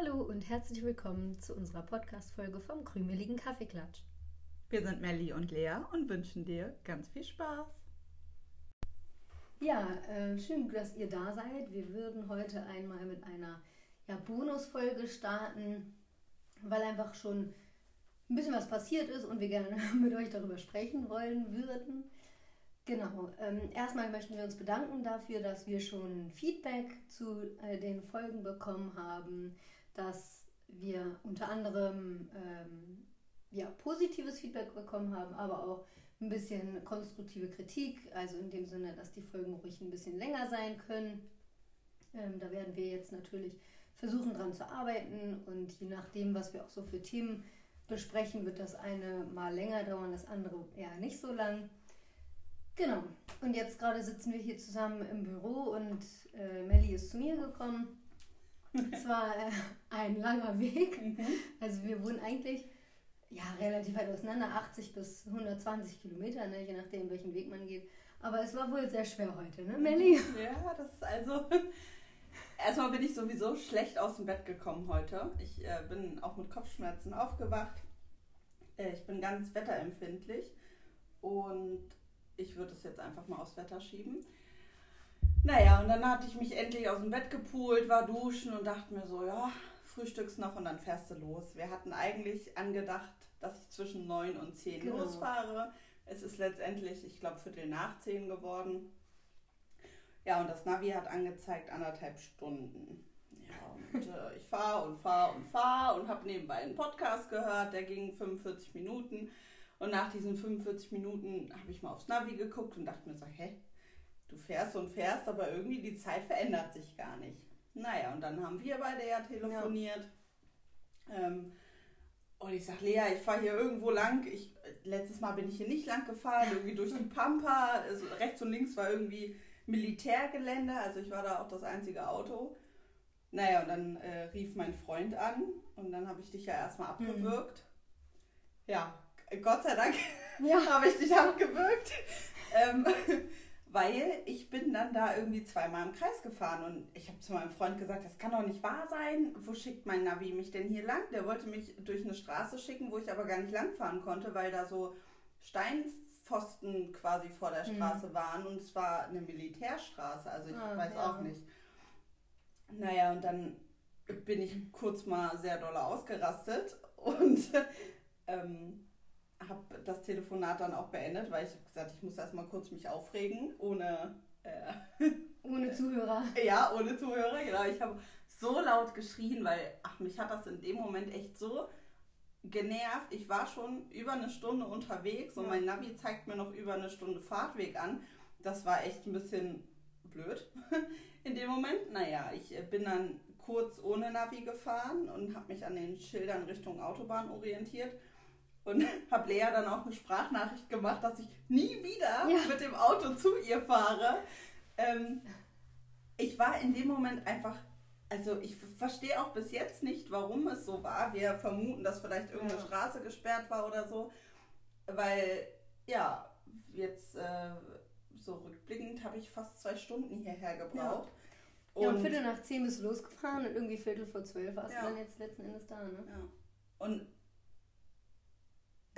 Hallo und herzlich willkommen zu unserer Podcast-Folge vom krümeligen Kaffeeklatsch. Wir sind Melli und Lea und wünschen dir ganz viel Spaß. Ja, äh, schön, dass ihr da seid. Wir würden heute einmal mit einer ja, Bonusfolge starten, weil einfach schon ein bisschen was passiert ist und wir gerne mit euch darüber sprechen wollen würden. Genau, ähm, erstmal möchten wir uns bedanken dafür, dass wir schon Feedback zu äh, den Folgen bekommen haben, dass wir unter anderem ähm, ja, positives Feedback bekommen haben, aber auch ein bisschen konstruktive Kritik, also in dem Sinne, dass die Folgen ruhig ein bisschen länger sein können. Ähm, da werden wir jetzt natürlich versuchen dran zu arbeiten und je nachdem, was wir auch so für Themen besprechen, wird das eine mal länger dauern, das andere eher nicht so lang. Genau. Und jetzt gerade sitzen wir hier zusammen im Büro und äh, Melli ist zu mir gekommen. Es war äh, ein langer Weg. Mhm. Also wir wohnen eigentlich ja, relativ weit auseinander, 80 bis 120 Kilometer, ne, je nachdem, welchen Weg man geht. Aber es war wohl sehr schwer heute, ne, Melli? Ja, das ist also. Erstmal bin ich sowieso schlecht aus dem Bett gekommen heute. Ich äh, bin auch mit Kopfschmerzen aufgewacht. Äh, ich bin ganz wetterempfindlich und ich würde es jetzt einfach mal aufs Wetter schieben. Naja, und dann hatte ich mich endlich aus dem Bett gepult, war duschen und dachte mir so, ja, frühstückst noch und dann fährst du los. Wir hatten eigentlich angedacht, dass ich zwischen 9 und 10 genau. losfahre. Es ist letztendlich, ich glaube, Viertel nach 10 geworden. Ja, und das Navi hat angezeigt anderthalb Stunden. Ja, und äh, ich fahre und fahre und fahre und habe nebenbei einen Podcast gehört, der ging 45 Minuten. Und nach diesen 45 Minuten habe ich mal aufs Navi geguckt und dachte mir so, hä, du fährst und fährst, aber irgendwie die Zeit verändert sich gar nicht. Naja, und dann haben wir beide ja telefoniert. Ja. Ähm, und ich sage, Lea, ich fahre hier irgendwo lang. Ich, letztes Mal bin ich hier nicht lang gefahren, irgendwie durch die Pampa. Also rechts und links war irgendwie Militärgelände, also ich war da auch das einzige Auto. Naja, und dann äh, rief mein Freund an und dann habe ich dich ja erstmal mhm. abgewürgt. Mhm. Ja, Gott sei Dank ja. habe ich dich abgewürgt. Ähm, weil ich bin dann da irgendwie zweimal im Kreis gefahren und ich habe zu meinem Freund gesagt, das kann doch nicht wahr sein. Wo schickt mein Navi mich denn hier lang? Der wollte mich durch eine Straße schicken, wo ich aber gar nicht langfahren konnte, weil da so Steinpfosten quasi vor der mhm. Straße mhm. waren und es war eine Militärstraße, also ich ah, weiß ja. auch nicht. Naja, und dann bin ich kurz mal sehr doll ausgerastet und ähm, habe das Telefonat dann auch beendet, weil ich habe gesagt, ich muss erstmal kurz mich aufregen, ohne. Äh, ohne Zuhörer. ja, ohne Zuhörer, genau. Ich habe so laut geschrien, weil, ach, mich hat das in dem Moment echt so genervt. Ich war schon über eine Stunde unterwegs und ja. mein Navi zeigt mir noch über eine Stunde Fahrtweg an. Das war echt ein bisschen blöd in dem Moment. Naja, ich bin dann kurz ohne Navi gefahren und habe mich an den Schildern Richtung Autobahn orientiert und habe Lea dann auch eine Sprachnachricht gemacht, dass ich nie wieder ja. mit dem Auto zu ihr fahre. Ähm, ich war in dem Moment einfach, also ich verstehe auch bis jetzt nicht, warum es so war. Wir vermuten, dass vielleicht irgendeine ja. Straße gesperrt war oder so, weil ja, jetzt äh, so rückblickend habe ich fast zwei Stunden hierher gebraucht. Ja. Und, ja, und Viertel nach zehn bist du losgefahren und irgendwie Viertel vor zwölf warst du dann jetzt letzten Endes da, ne? Ja. Und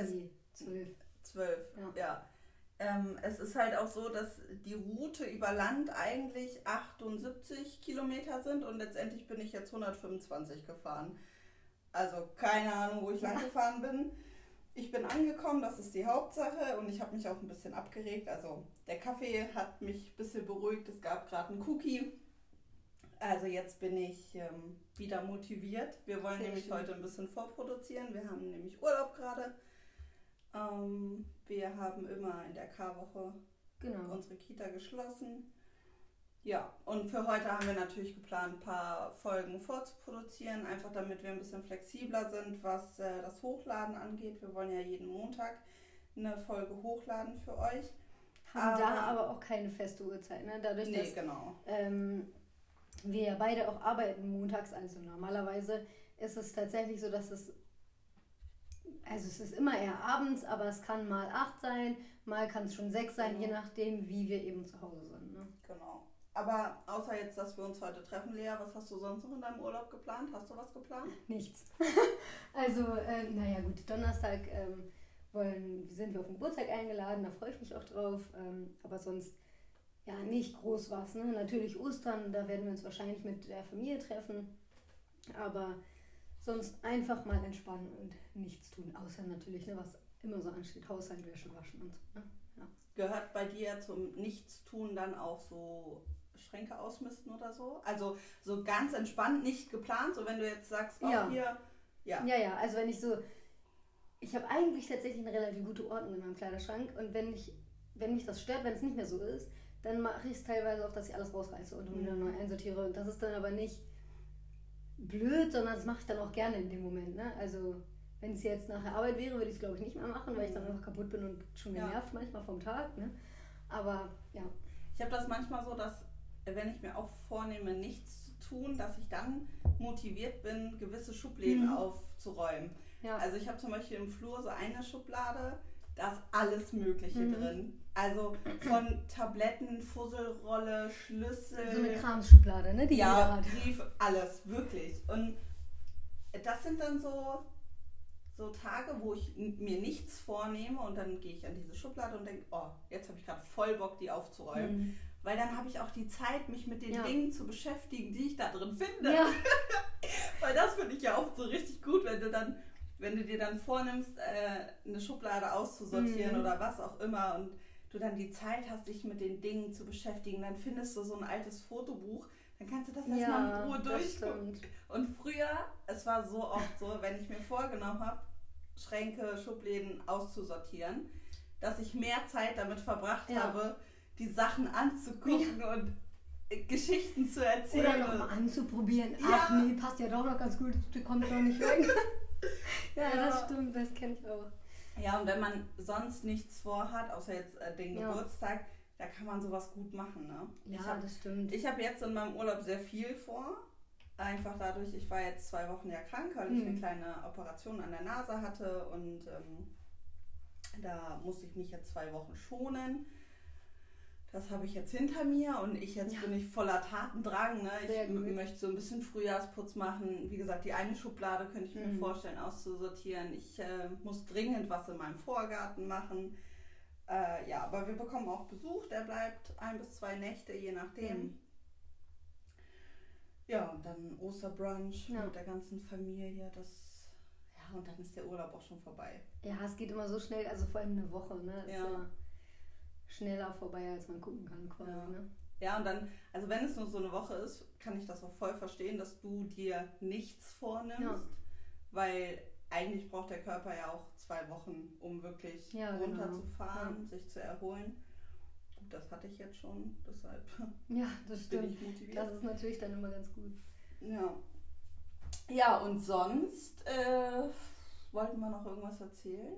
es, nee, zwölf. Zwölf, ja. ja. Ähm, es ist halt auch so, dass die Route über Land eigentlich 78 Kilometer sind und letztendlich bin ich jetzt 125 gefahren. Also keine Ahnung, wo ich lang gefahren bin. Ich bin angekommen, das ist die Hauptsache und ich habe mich auch ein bisschen abgeregt. Also der Kaffee hat mich ein bisschen beruhigt. Es gab gerade einen Cookie. Also jetzt bin ich ähm, wieder motiviert. Wir wollen Sehr nämlich schön. heute ein bisschen vorproduzieren. Wir haben nämlich Urlaub gerade. Ähm, wir haben immer in der K-Woche genau. unsere Kita geschlossen. Ja, und für heute haben wir natürlich geplant, ein paar Folgen vorzuproduzieren, einfach damit wir ein bisschen flexibler sind, was äh, das Hochladen angeht. Wir wollen ja jeden Montag eine Folge hochladen für euch. Haben aber, da aber auch keine feste Uhrzeit, ne? Dadurch, nee, dass genau. ähm, wir ja beide auch arbeiten montags, also normalerweise ist es tatsächlich so, dass es also es ist immer eher abends, aber es kann mal acht sein, mal kann es schon sechs sein, mhm. je nachdem, wie wir eben zu Hause sind. Ne? Genau. Aber außer jetzt, dass wir uns heute treffen, Lea, was hast du sonst noch in deinem Urlaub geplant? Hast du was geplant? Nichts. also, ähm, naja gut, Donnerstag ähm, wollen, sind wir auf den Geburtstag eingeladen, da freue ich mich auch drauf. Ähm, aber sonst ja nicht groß was. Ne? Natürlich Ostern, da werden wir uns wahrscheinlich mit der Familie treffen. Aber sonst einfach mal entspannen und nichts tun. Außer natürlich, ne, was immer so ansteht, Haushalt, Wäsche waschen und so. Ne? Ja. Gehört bei dir zum Nichtstun dann auch so Schränke ausmisten oder so? Also so ganz entspannt, nicht geplant, so wenn du jetzt sagst, oh, Ja. hier, ja. Ja, ja, also wenn ich so. Ich habe eigentlich tatsächlich eine relativ gute Ordnung in meinem Kleiderschrank und wenn ich, wenn mich das stört, wenn es nicht mehr so ist, dann mache ich es teilweise auch, dass ich alles rausreiße und wieder Mhm. neu einsortiere. Und das ist dann aber nicht blöd, sondern das mache ich dann auch gerne in dem Moment. Ne? Also wenn es jetzt nach der Arbeit wäre, würde ich es glaube ich nicht mehr machen, weil ich dann Mhm. einfach kaputt bin und schon Ja. genervt manchmal vom Tag. Ne? Aber ja. Ich habe das manchmal so, dass wenn ich mir auch vornehme, nichts zu tun, dass ich dann motiviert bin, gewisse Schubläden Mhm. aufzuräumen. Ja. Also ich habe zum Beispiel im Flur so eine Schublade, da ist alles Mögliche Mhm. drin. Also von Tabletten, Fusselrolle, Schlüssel. so eine Kramschublade, ne? die ja. Brief, alles, wirklich. Und das sind dann so, so Tage, wo ich mir nichts vornehme und dann gehe ich an diese Schublade und denke, oh, jetzt habe ich gerade voll Bock, die aufzuräumen. Mhm. Weil dann habe ich auch die Zeit, mich mit den Ja. Dingen zu beschäftigen, die ich da drin finde. Ja. Weil das finde ich ja oft so richtig gut, wenn du dann, wenn du dir dann vornimmst, äh, eine Schublade auszusortieren Mhm. oder was auch immer und du dann die Zeit hast, dich mit den Dingen zu beschäftigen, dann findest du so ein altes Fotobuch, dann kannst du das erstmal Ja, in Ruhe durchgucken. Und früher, es war so oft so, wenn ich mir vorgenommen habe, Schränke, Schubläden auszusortieren, dass ich mehr Zeit damit verbracht Ja. habe, die Sachen anzugucken und äh, Geschichten zu erzählen. Oder noch mal anzuprobieren. Ja. Ach nee, passt ja doch noch ganz gut, die kommt doch nicht weg. ja, Ja. das stimmt, das kenne ich auch. Ja, und wenn man sonst nichts vorhat, außer jetzt äh, den Ja. Geburtstag, da kann man sowas gut machen. Ne? Ja, habe das stimmt. ich hab jetzt in meinem Urlaub sehr viel vor. Einfach dadurch, ich war jetzt zwei Wochen ja krank, weil ich Mhm. eine kleine Operation an der Nase hatte und ähm, da musste ich mich jetzt zwei Wochen schonen. Das habe ich jetzt hinter mir und ich jetzt Ja. bin ich voller Tatendrang. Ne? Sehr Ich gut. möchte so ein bisschen Frühjahrsputz machen. Wie gesagt, die eine Schublade könnte ich mir Mhm. vorstellen auszusortieren. Ich äh, muss dringend was in meinem Vorgarten machen. Äh, ja, aber wir bekommen auch Besuch. Der bleibt ein bis zwei Nächte, je nachdem. Mhm. Ja, und dann Osterbrunch Ja. mit der ganzen Familie. Das, ja, und dann ist der Urlaub auch schon vorbei. Ja, es geht immer so schnell, also vor allem eine Woche, ne? Ist Ja. Schneller vorbei, als man gucken kann, quasi, Ja. ne? Ja, und dann, also wenn es nur so eine Woche ist, kann ich das auch voll verstehen, dass du dir nichts vornimmst, Ja. weil eigentlich braucht der Körper ja auch zwei Wochen, um wirklich Ja, genau. runterzufahren, sich zu erholen. Gut, das hatte ich jetzt schon, deshalb Ja, das bin stimmt. ich motiviert. Das ist natürlich dann immer ganz gut. Ja. Ja, und sonst äh, wollten wir noch irgendwas erzählen?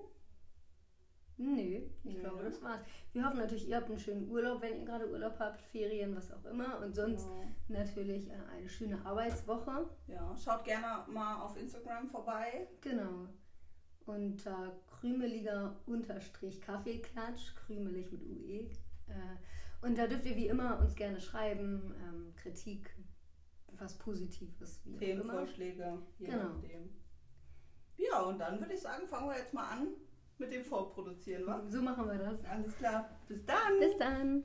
Nö, ich Nö, glaube, ne? das war's. Wir hoffen natürlich, ihr habt einen schönen Urlaub, wenn ihr gerade Urlaub habt, Ferien, was auch immer. Und sonst natürlich äh, eine schöne Arbeitswoche. Ja, schaut gerne mal auf Instagram vorbei. Genau. Unter krümeliger Unterstrich Kaffeeklatsch, krümelig mit UE. Äh, und da dürft ihr wie immer uns gerne schreiben, ähm, Kritik, was Positives, wie. Themenvorschläge, je Genau. nachdem. Ja, und dann würde ich sagen, fangen wir jetzt mal an mit dem Vorproduzieren, wa? So machen wir das. Alles klar. Bis dann. Bis dann.